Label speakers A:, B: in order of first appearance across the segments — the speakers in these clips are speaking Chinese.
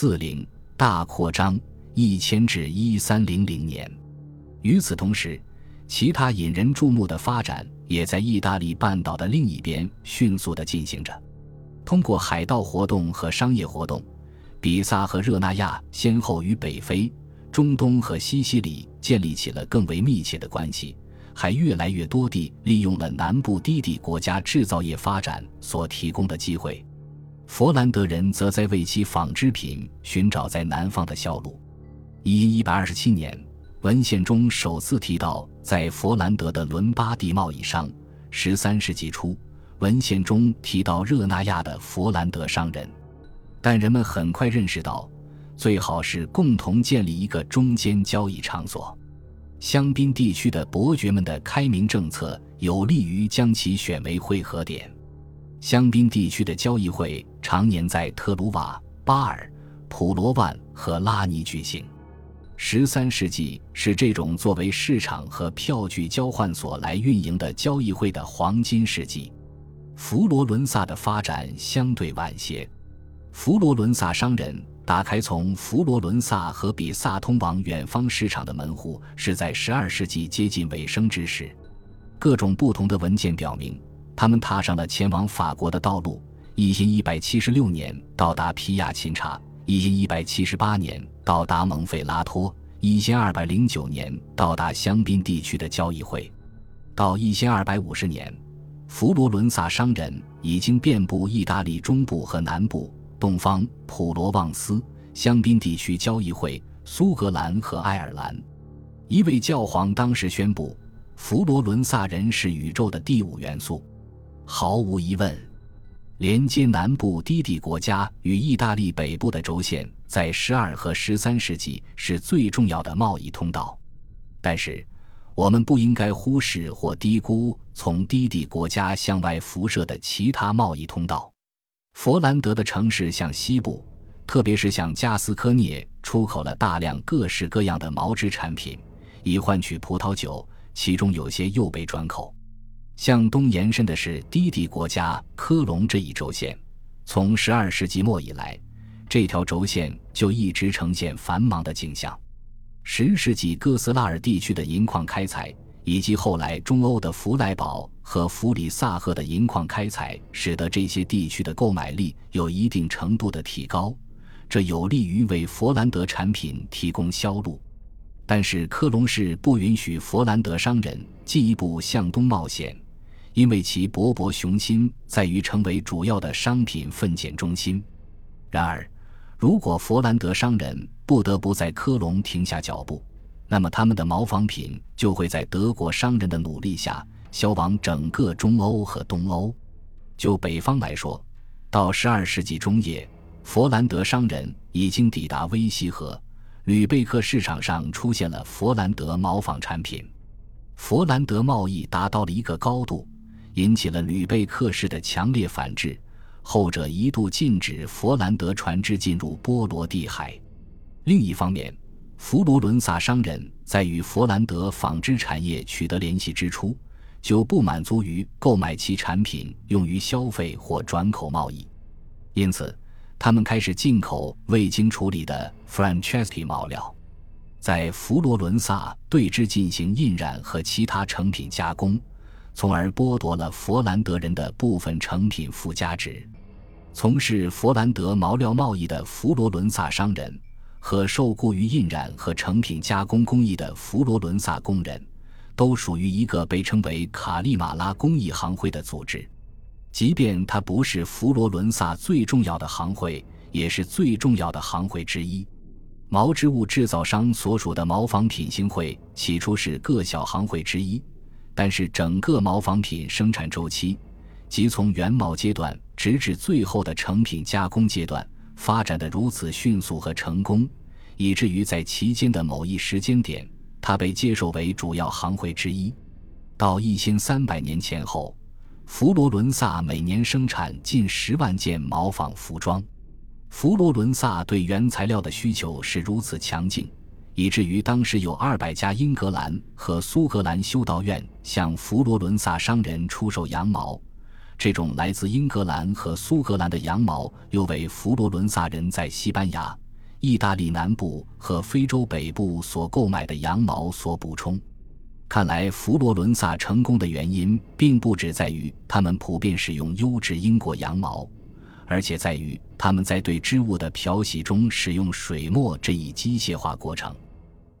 A: 四零大扩张一千至一三零零年。与此同时，其他引人注目的发展也在意大利半岛的另一边迅速地进行着。通过海盗活动和商业活动，比萨和热那亚先后与北非、中东和西西里建立起了更为密切的关系。还越来越多地利用了南部低地国家制造业发展所提供的机会，佛兰德人则在为其纺织品寻找在南方的销路。一一百二十七年，文献中首次提到在佛兰德的伦巴第贸易商。十三世纪初，文献中提到热那亚的佛兰德商人，但人们很快认识到，最好是共同建立一个中间交易场所。香槟地区的伯爵们的开明政策有利于将其选为汇合点。香槟地区的交易会常年在特鲁瓦、巴尔、普罗万和拉尼举行。十三世纪是这种作为市场和票据交换所来运营的交易会的黄金世纪。佛罗伦萨的发展相对晚些。佛罗伦萨商人。打开从佛罗伦萨和比萨通往远方市场的门户，是在十二世纪接近尾声之时。各种不同的文件表明，他们踏上了前往法国的道路。一千一百七十六年到达皮亚琴察，一千一百七十八年到达蒙费拉托，一千二百零九年到达香槟地区的交易会。到一千二百五十年，佛罗伦萨商人已经遍布意大利中部和南部。东方普罗旺斯、香槟地区交易会、苏格兰和爱尔兰，一位教皇当时宣布，佛罗伦萨人是宇宙的第五元素。毫无疑问，连接南部低地国家与意大利北部的轴线，在十二和十三世纪是最重要的贸易通道。但是，我们不应该忽视或低估从低地国家向外辐射的其他贸易通道。佛兰德的城市向西部，特别是向加斯科涅，出口了大量各式各样的毛织产品，以换取葡萄酒，其中有些又被转口。向东延伸的是低地国家科隆这一轴线。从十二世纪末以来，这条轴线就一直呈现繁忙的景象。十世纪哥斯拉尔地区的银矿开采。以及后来中欧的弗莱堡和弗里萨赫的银矿开采，使得这些地区的购买力有一定程度的提高，这有利于为佛兰德产品提供销路。但是科隆市不允许佛兰德商人进一步向东冒险，因为其勃勃雄心在于成为主要的商品分拣中心。然而，如果佛兰德商人不得不在科隆停下脚步，那么，他们的毛纺品就会在德国商人的努力下销往整个中欧和东欧。就北方来说，到十二世纪中叶，佛兰德商人已经抵达威西河，吕贝克市场上出现了佛兰德毛纺产品。佛兰德贸易达到了一个高度，引起了吕贝克市的强烈反制，后者一度禁止佛兰德船只进入波罗的海。另一方面，佛罗伦萨商人在与佛兰德纺织产业取得联系之初，就不满足于购买其产品用于消费或转口贸易，因此，他们开始进口未经处理的 Franceschi 毛料，在佛罗伦萨对之进行印染和其他成品加工，从而剥夺了佛兰德人的部分成品附加值。从事佛兰德毛料贸易的佛罗伦萨商人。和受雇于印染和成品加工工艺的佛罗伦萨工人，都属于一个被称为卡利马拉工艺行会的组织。即便它不是佛罗伦萨最重要的行会，也是最重要的行会之一。毛织物制造商所属的毛纺品行会起初是各小行会之一，但是整个毛纺品生产周期，即从原毛阶段直至最后的成品加工阶段。发展的如此迅速和成功，以至于在其间的某一时间点，它被接受为主要行会之一。到一千三百年前后，佛罗伦萨每年生产近十万件毛纺服装。佛罗伦萨对原材料的需求是如此强劲，以至于当时有二百家英格兰和苏格兰修道院向佛罗伦萨商人出售羊毛。这种来自英格兰和苏格兰的羊毛，又为佛罗伦萨人在西班牙、意大利南部和非洲北部所购买的羊毛所补充。看来，佛罗伦萨成功的原因并不只在于他们普遍使用优质英国羊毛，而且在于他们在对织物的漂洗中使用水墨这一机械化过程。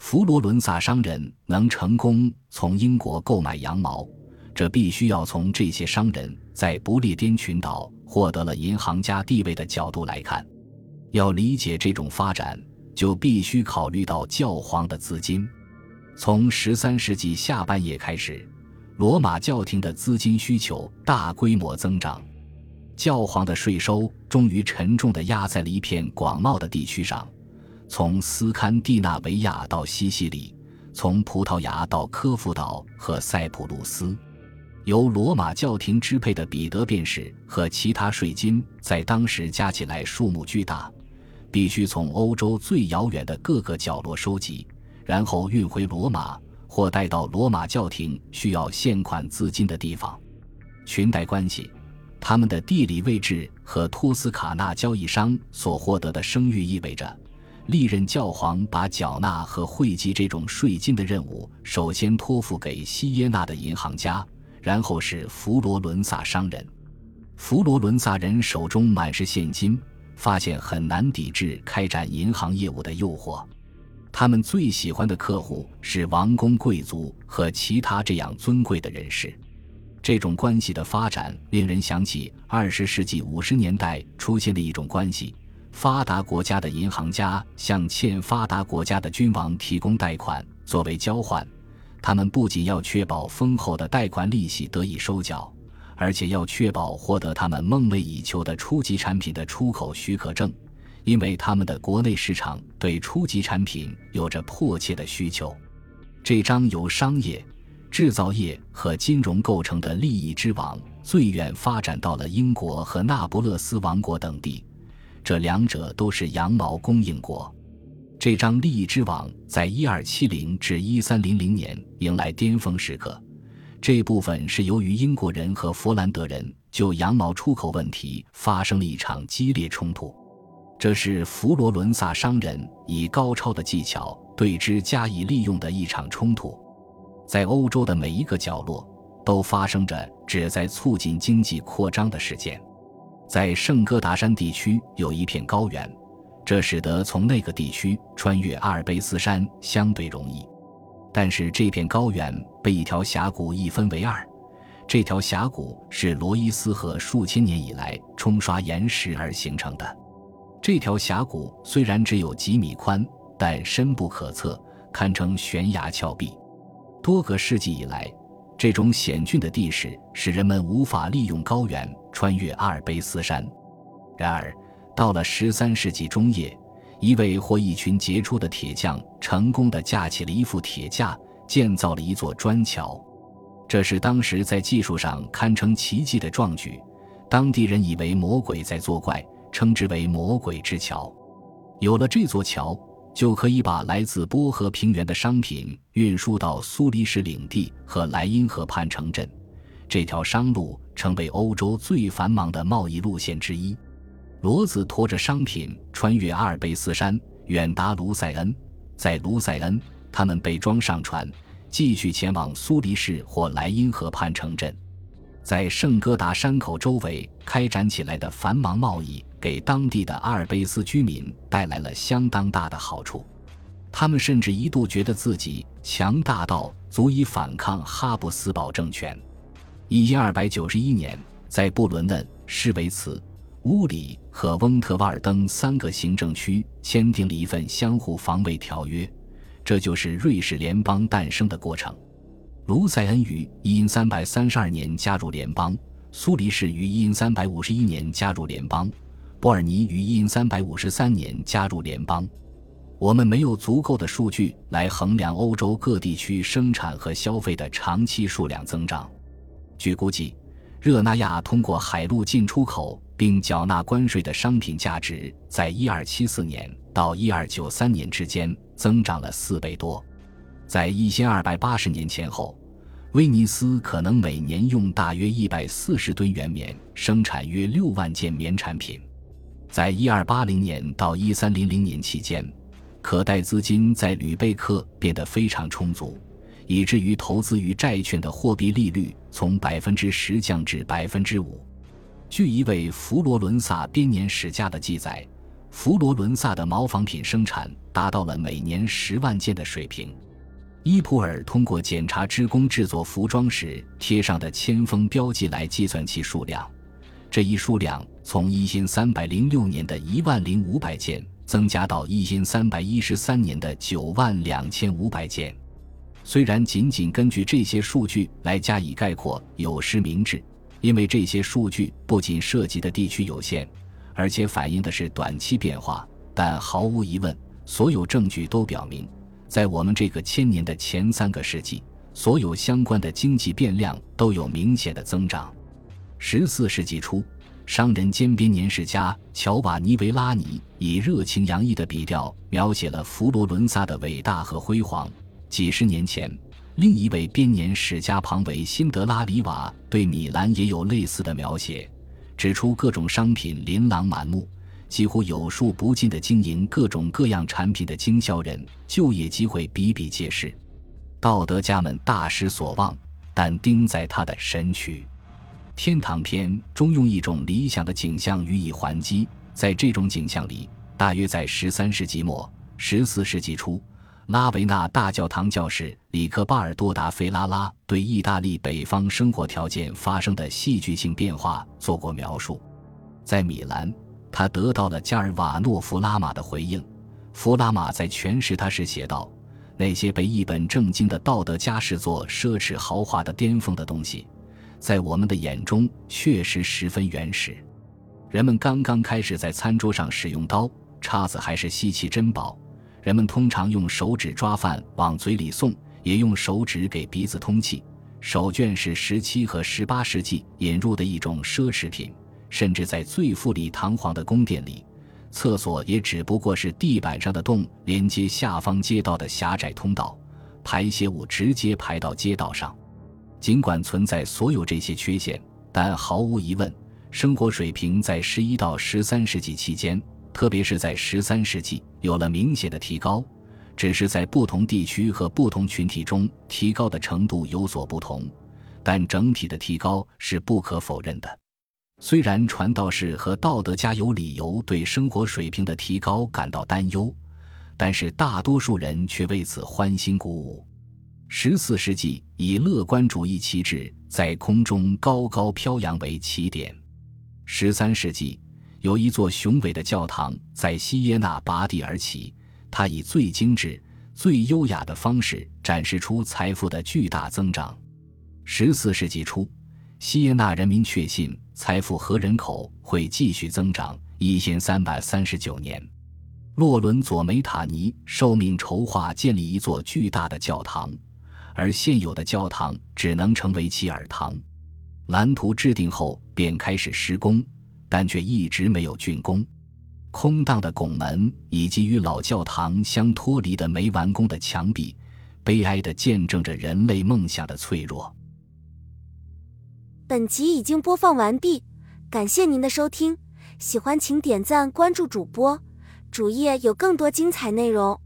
A: 佛罗伦萨商人能成功从英国购买羊毛，这必须要从这些商人在不列颠群岛获得了银行家地位的角度来看。要理解这种发展，就必须考虑到教皇的资金。从十三世纪下半叶开始，罗马教廷的资金需求大规模增长，教皇的税收终于沉重地压在了一片广袤的地区上。从斯堪的纳维亚到西西里，从葡萄牙到科孚岛和塞浦路斯，由罗马教廷支配的彼得便士和其他税金，在当时加起来数目巨大，必须从欧洲最遥远的各个角落收集，然后运回罗马或带到罗马教廷需要现款资金的地方。裙带关系，他们的地理位置和托斯卡纳交易商所获得的声誉意味着。历任教皇把缴纳和汇集这种税金的任务，首先托付给西耶纳的银行家，然后是佛罗伦萨商人。佛罗伦萨人手中满是现金，发现很难抵制开展银行业务的诱惑。他们最喜欢的客户是王公贵族和其他这样尊贵的人士。这种关系的发展令人想起二十世纪五十年代出现的一种关系。发达国家的银行家向欠发达国家的君王提供贷款作为交换，他们不仅要确保丰厚的贷款利息得以收缴，而且要确保获得他们梦寐以求的初级产品的出口许可证，因为他们的国内市场对初级产品有着迫切的需求。这张由商业、制造业和金融构成的利益之网，最远发展到了英国和那不勒斯王国等地。这两者都是羊毛供应国。这张利益之网在1270至1300年迎来巅峰时刻。这部分是由于英国人和弗兰德人就羊毛出口问题发生了一场激烈冲突。这是佛罗伦萨商人以高超的技巧对之加以利用的一场冲突。在欧洲的每一个角落都发生着旨在促进经济扩张的事件。在圣哥达山地区有一片高原，这使得从那个地区穿越阿尔卑斯山相对容易。但是这片高原被一条峡谷一分为二，这条峡谷是罗伊斯河数千年以来冲刷岩石而形成的。这条峡谷虽然只有几米宽，但深不可测，堪称悬崖峭壁。多个世纪以来。这种险峻的地势使人们无法利用高原穿越阿尔卑斯山。然而，到了十三世纪中叶，一位或一群杰出的铁匠成功地架起了一副铁架，建造了一座砖桥。这是当时在技术上堪称奇迹的壮举。当地人以为魔鬼在作怪，称之为“魔鬼之桥”。有了这座桥。就可以把来自波河平原的商品运输到苏黎世领地和莱茵河畔城镇，这条商路成为欧洲最繁忙的贸易路线之一。骡子驮着商品穿越阿尔卑斯山，远达卢塞恩。在卢塞恩，他们被装上船，继续前往苏黎世或莱茵河畔城镇。在圣哥达山口周围开展起来的繁忙贸易。给当地的阿尔卑斯居民带来了相当大的好处，他们甚至一度觉得自己强大到足以反抗哈布斯堡政权。一二百九十一年，在布伦嫩、施维茨、乌里和翁特瓦尔登三个行政区签订了一份相互防卫条约，这就是瑞士联邦诞生的过程。卢塞恩于一三百三十二年加入联邦，苏黎世于一三百五十一年加入联邦。波尔尼于一三五三年加入联邦。我们没有足够的数据来衡量欧洲各地区生产和消费的长期数量增长。据估计，热那亚通过海路进出口并缴纳关税的商品价值，在一二七四年到一二九三年之间增长了四倍多。在一千二百八十年前后，威尼斯可能每年用大约一百四十吨原棉生产约六万件棉产品。在一二八零年到一三零零年期间，可贷资金在吕贝克变得非常充足，以至于投资于债券的货币利率从百分之十降至百分之五。据一位佛罗伦萨编年史家的记载，佛罗伦萨的毛纺品生产达到了每年十万件的水平。伊普尔通过检查织工制作服装时贴上的铅封标记来计算其数量，这一数量从一千三百零六年的一万零五百件增加到一千三百一十三年的九万两千五百件。虽然仅仅根据这些数据来加以概括有失明智，因为这些数据不仅涉及的地区有限，而且反映的是短期变化，但毫无疑问，所有证据都表明。在我们这个千年的前三个世纪，所有相关的经济变量都有明显的增长。十四世纪初，商人兼编年史家乔瓦尼·维拉尼以热情洋溢的笔调描写了佛罗伦萨的伟大和辉煌。几十年前，另一位编年史家庞维辛德拉里瓦对米兰也有类似的描写，指出各种商品琳琅满目。几乎有数不尽的经营各种各样产品的经销人，就业机会比比皆是。道德家们大失所望，但钉在他的身躯。天堂篇中用一种理想的景象予以还击。在这种景象里，大约在十三世纪末、十四世纪初，拉维纳大教堂教士里克巴尔多达菲拉拉对意大利北方生活条件发生的戏剧性变化做过描述。在米兰。他得到了加尔瓦诺弗拉玛的回应。弗拉玛在诠释他时写道：“那些被一本正经的道德家视作奢侈豪华的巅峰的东西，在我们的眼中确实十分原始。人们刚刚开始在餐桌上使用刀叉子，还是稀奇珍宝。人们通常用手指抓饭往嘴里送，也用手指给鼻子通气。手绢是十七和十八世纪引入的一种奢侈品。”甚至在最富丽堂皇的宫殿里，厕所也只不过是地板上的洞连接下方街道的狭窄通道，排泄物直接排到街道上。尽管存在所有这些缺陷，但毫无疑问，生活水平在十一到十三世纪期间，特别是在十三世纪有了明显的提高，只是在不同地区和不同群体中提高的程度有所不同，但整体的提高是不可否认的。虽然传道士和道德家有理由对生活水平的提高感到担忧，但是大多数人却为此欢欣鼓舞。十四世纪以乐观主义旗帜在空中高高飘扬为起点。十三世纪有一座雄伟的教堂在西耶纳拔地而起，它以最精致、最优雅的方式展示出财富的巨大增长。十四世纪初。西耶纳人民确信财富和人口会继续增长。一千三百三十九年，洛伦佐梅塔尼受命筹划建立一座巨大的教堂，而现有的教堂只能成为其耳堂。蓝图制定后便开始施工，但却一直没有竣工。空荡的拱门以及与老教堂相脱离的没完工的墙壁，悲哀地见证着人类梦想的脆弱。
B: 本集已经播放完毕，感谢您的收听，喜欢请点赞关注主播，主页有更多精彩内容。